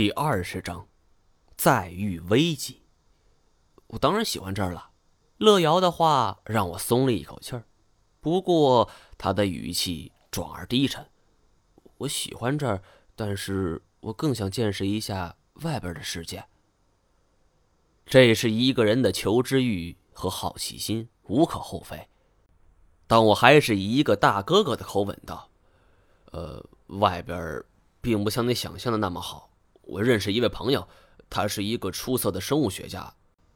第二十章，再遇危机。我当然喜欢这儿了。乐瑶的话让我松了一口气儿，不过他的语气转而低沉。我喜欢这儿，但是我更想见识一下外边的世界。这是一个人的求知欲和好奇心，无可厚非。但我还是以一个大哥哥的口吻道：“呃，外边并不像你想象的那么好。”我认识一位朋友，他是一个出色的生物学家，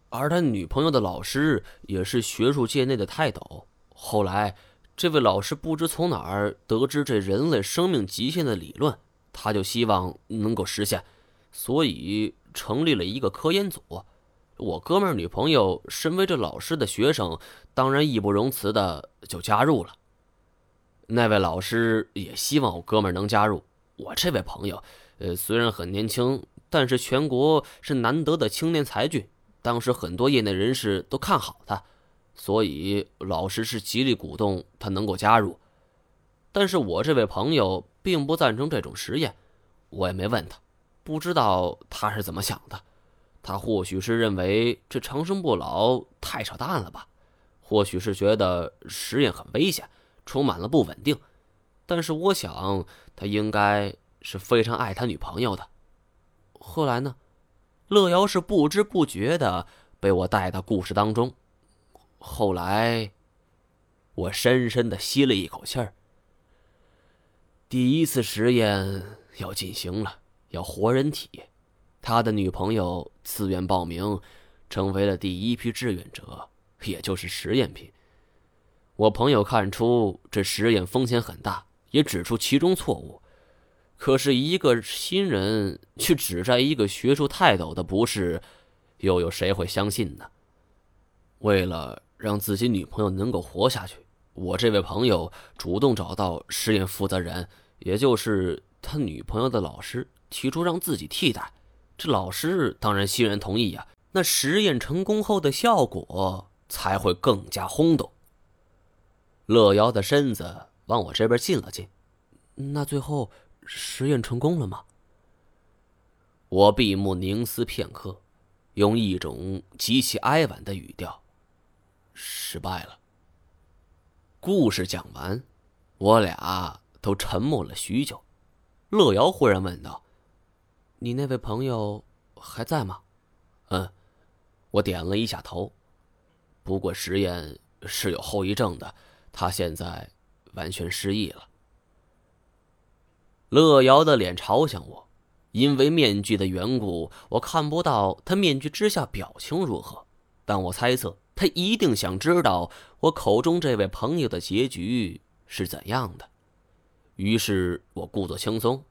而他女朋友的老师也是学术界内的泰斗。后来，这位老师不知从哪儿得知这人类生命极限的理论，他就希望能够实现，所以成立了一个科研组。我哥们儿女朋友身为这老师的学生，当然义不容辞的就加入了。那位老师也希望我哥们儿能加入。我这位朋友。呃，虽然很年轻，但是全国是难得的青年才俊。当时很多业内人士都看好他，所以老师是极力鼓动他能够加入。但是我这位朋友并不赞成这种实验，我也没问他，不知道他是怎么想的。他或许是认为这长生不老太扯淡了吧，或许是觉得实验很危险，充满了不稳定。但是我想，他应该。是非常爱他女朋友的。后来呢，乐瑶是不知不觉的被我带到故事当中。后来，我深深的吸了一口气儿。第一次实验要进行了，要活人体。他的女朋友自愿报名，成为了第一批志愿者，也就是实验品。我朋友看出这实验风险很大，也指出其中错误。可是，一个新人去指摘一个学术泰斗的不是，又有谁会相信呢？为了让自己女朋友能够活下去，我这位朋友主动找到实验负责人，也就是他女朋友的老师，提出让自己替代。这老师当然欣然同意呀。那实验成功后的效果才会更加轰动。乐瑶的身子往我这边近了近，那最后。实验成功了吗？我闭目凝思片刻，用一种极其哀婉的语调：“失败了。”故事讲完，我俩都沉默了许久。乐瑶忽然问道：“你那位朋友还在吗？”“嗯。”我点了一下头。不过实验是有后遗症的，他现在完全失忆了。乐瑶的脸朝向我，因为面具的缘故，我看不到他面具之下表情如何。但我猜测，他一定想知道我口中这位朋友的结局是怎样的。于是我故作轻松：“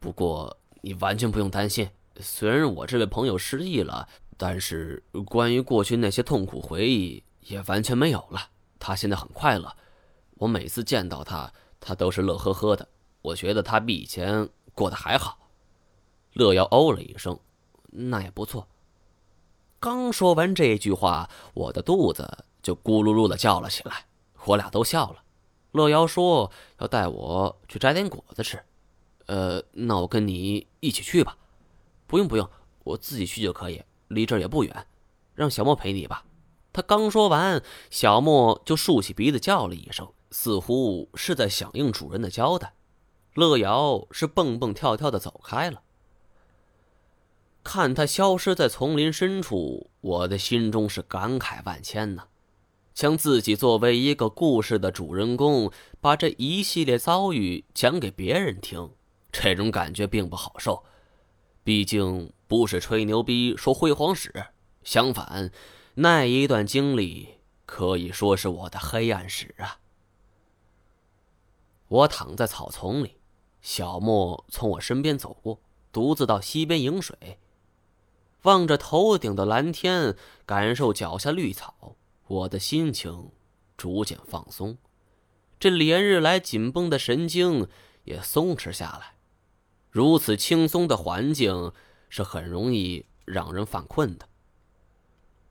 不过你完全不用担心，虽然我这位朋友失忆了，但是关于过去那些痛苦回忆也完全没有了。他现在很快乐，我每次见到他，他都是乐呵呵的。”我觉得他比以前过得还好。乐瑶哦了一声，那也不错。刚说完这句话，我的肚子就咕噜噜的叫了起来。我俩都笑了。乐瑶说要带我去摘点果子吃。呃，那我跟你一起去吧。不用不用，我自己去就可以，离这儿也不远。让小莫陪你吧。他刚说完，小莫就竖起鼻子叫了一声，似乎是在响应主人的交代。乐瑶是蹦蹦跳跳的走开了。看他消失在丛林深处，我的心中是感慨万千呐。将自己作为一个故事的主人公，把这一系列遭遇讲给别人听，这种感觉并不好受。毕竟不是吹牛逼说辉煌史，相反，那一段经历可以说是我的黑暗史啊。我躺在草丛里。小莫从我身边走过，独自到溪边饮水，望着头顶的蓝天，感受脚下绿草，我的心情逐渐放松，这连日来紧绷的神经也松弛下来。如此轻松的环境是很容易让人犯困的。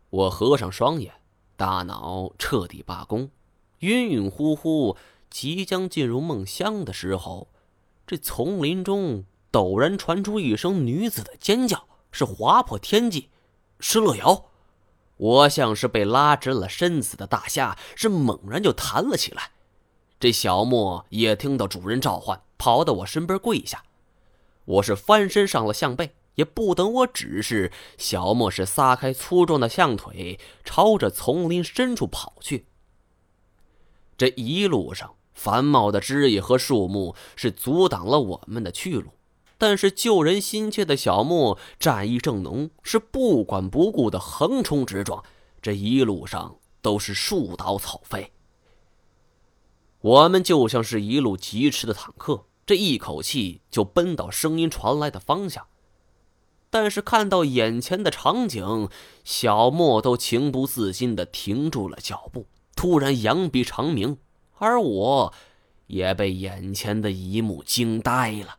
我合上双眼，大脑彻底罢工，晕晕乎乎，即将进入梦乡的时候。这丛林中陡然传出一声女子的尖叫，是划破天际，是乐瑶。我像是被拉直了身子的大虾，是猛然就弹了起来。这小莫也听到主人召唤，跑到我身边跪下。我是翻身上了象背，也不等我指示，小莫是撒开粗壮的象腿，朝着丛林深处跑去。这一路上，繁茂的枝叶和树木是阻挡了我们的去路，但是救人心切的小莫战意正浓，是不管不顾的横冲直撞。这一路上都是树倒草飞，我们就像是一路疾驰的坦克。这一口气就奔到声音传来的方向，但是看到眼前的场景，小莫都情不自禁的停住了脚步，突然扬鼻长鸣，而我也被眼前的一幕惊呆了。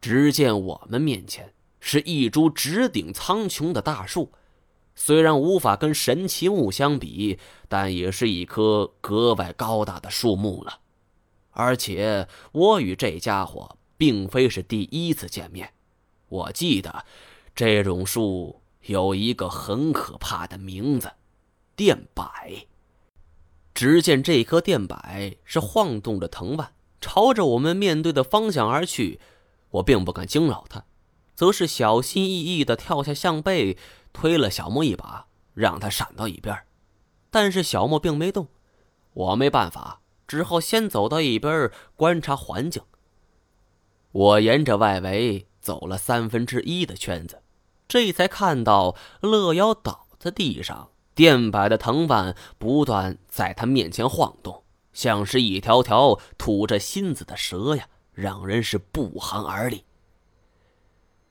只见我们面前是一株直顶苍穹的大树，虽然无法跟神奇木相比，但也是一棵格外高大的树木了。而且我与这家伙并非是第一次见面，我记得这种树有一个很可怕的名字——电柏。只见这棵电柏是晃动着藤蔓，朝着我们面对的方向而去。我并不敢惊扰它，则是小心翼翼地跳下象背，推了小莫一把，让他闪到一边。但是小莫并没动，我没办法。只好先走到一边观察环境。我沿着外围走了三分之一的圈子，这才看到乐瑶倒在地上，电柏的藤蔓不断在他面前晃动，像是一条条吐着芯子的蛇呀，让人是不寒而栗。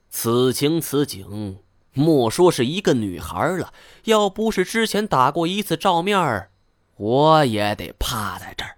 此情此景，莫说是一个女孩了，要不是之前打过一次照面我也得趴在这儿。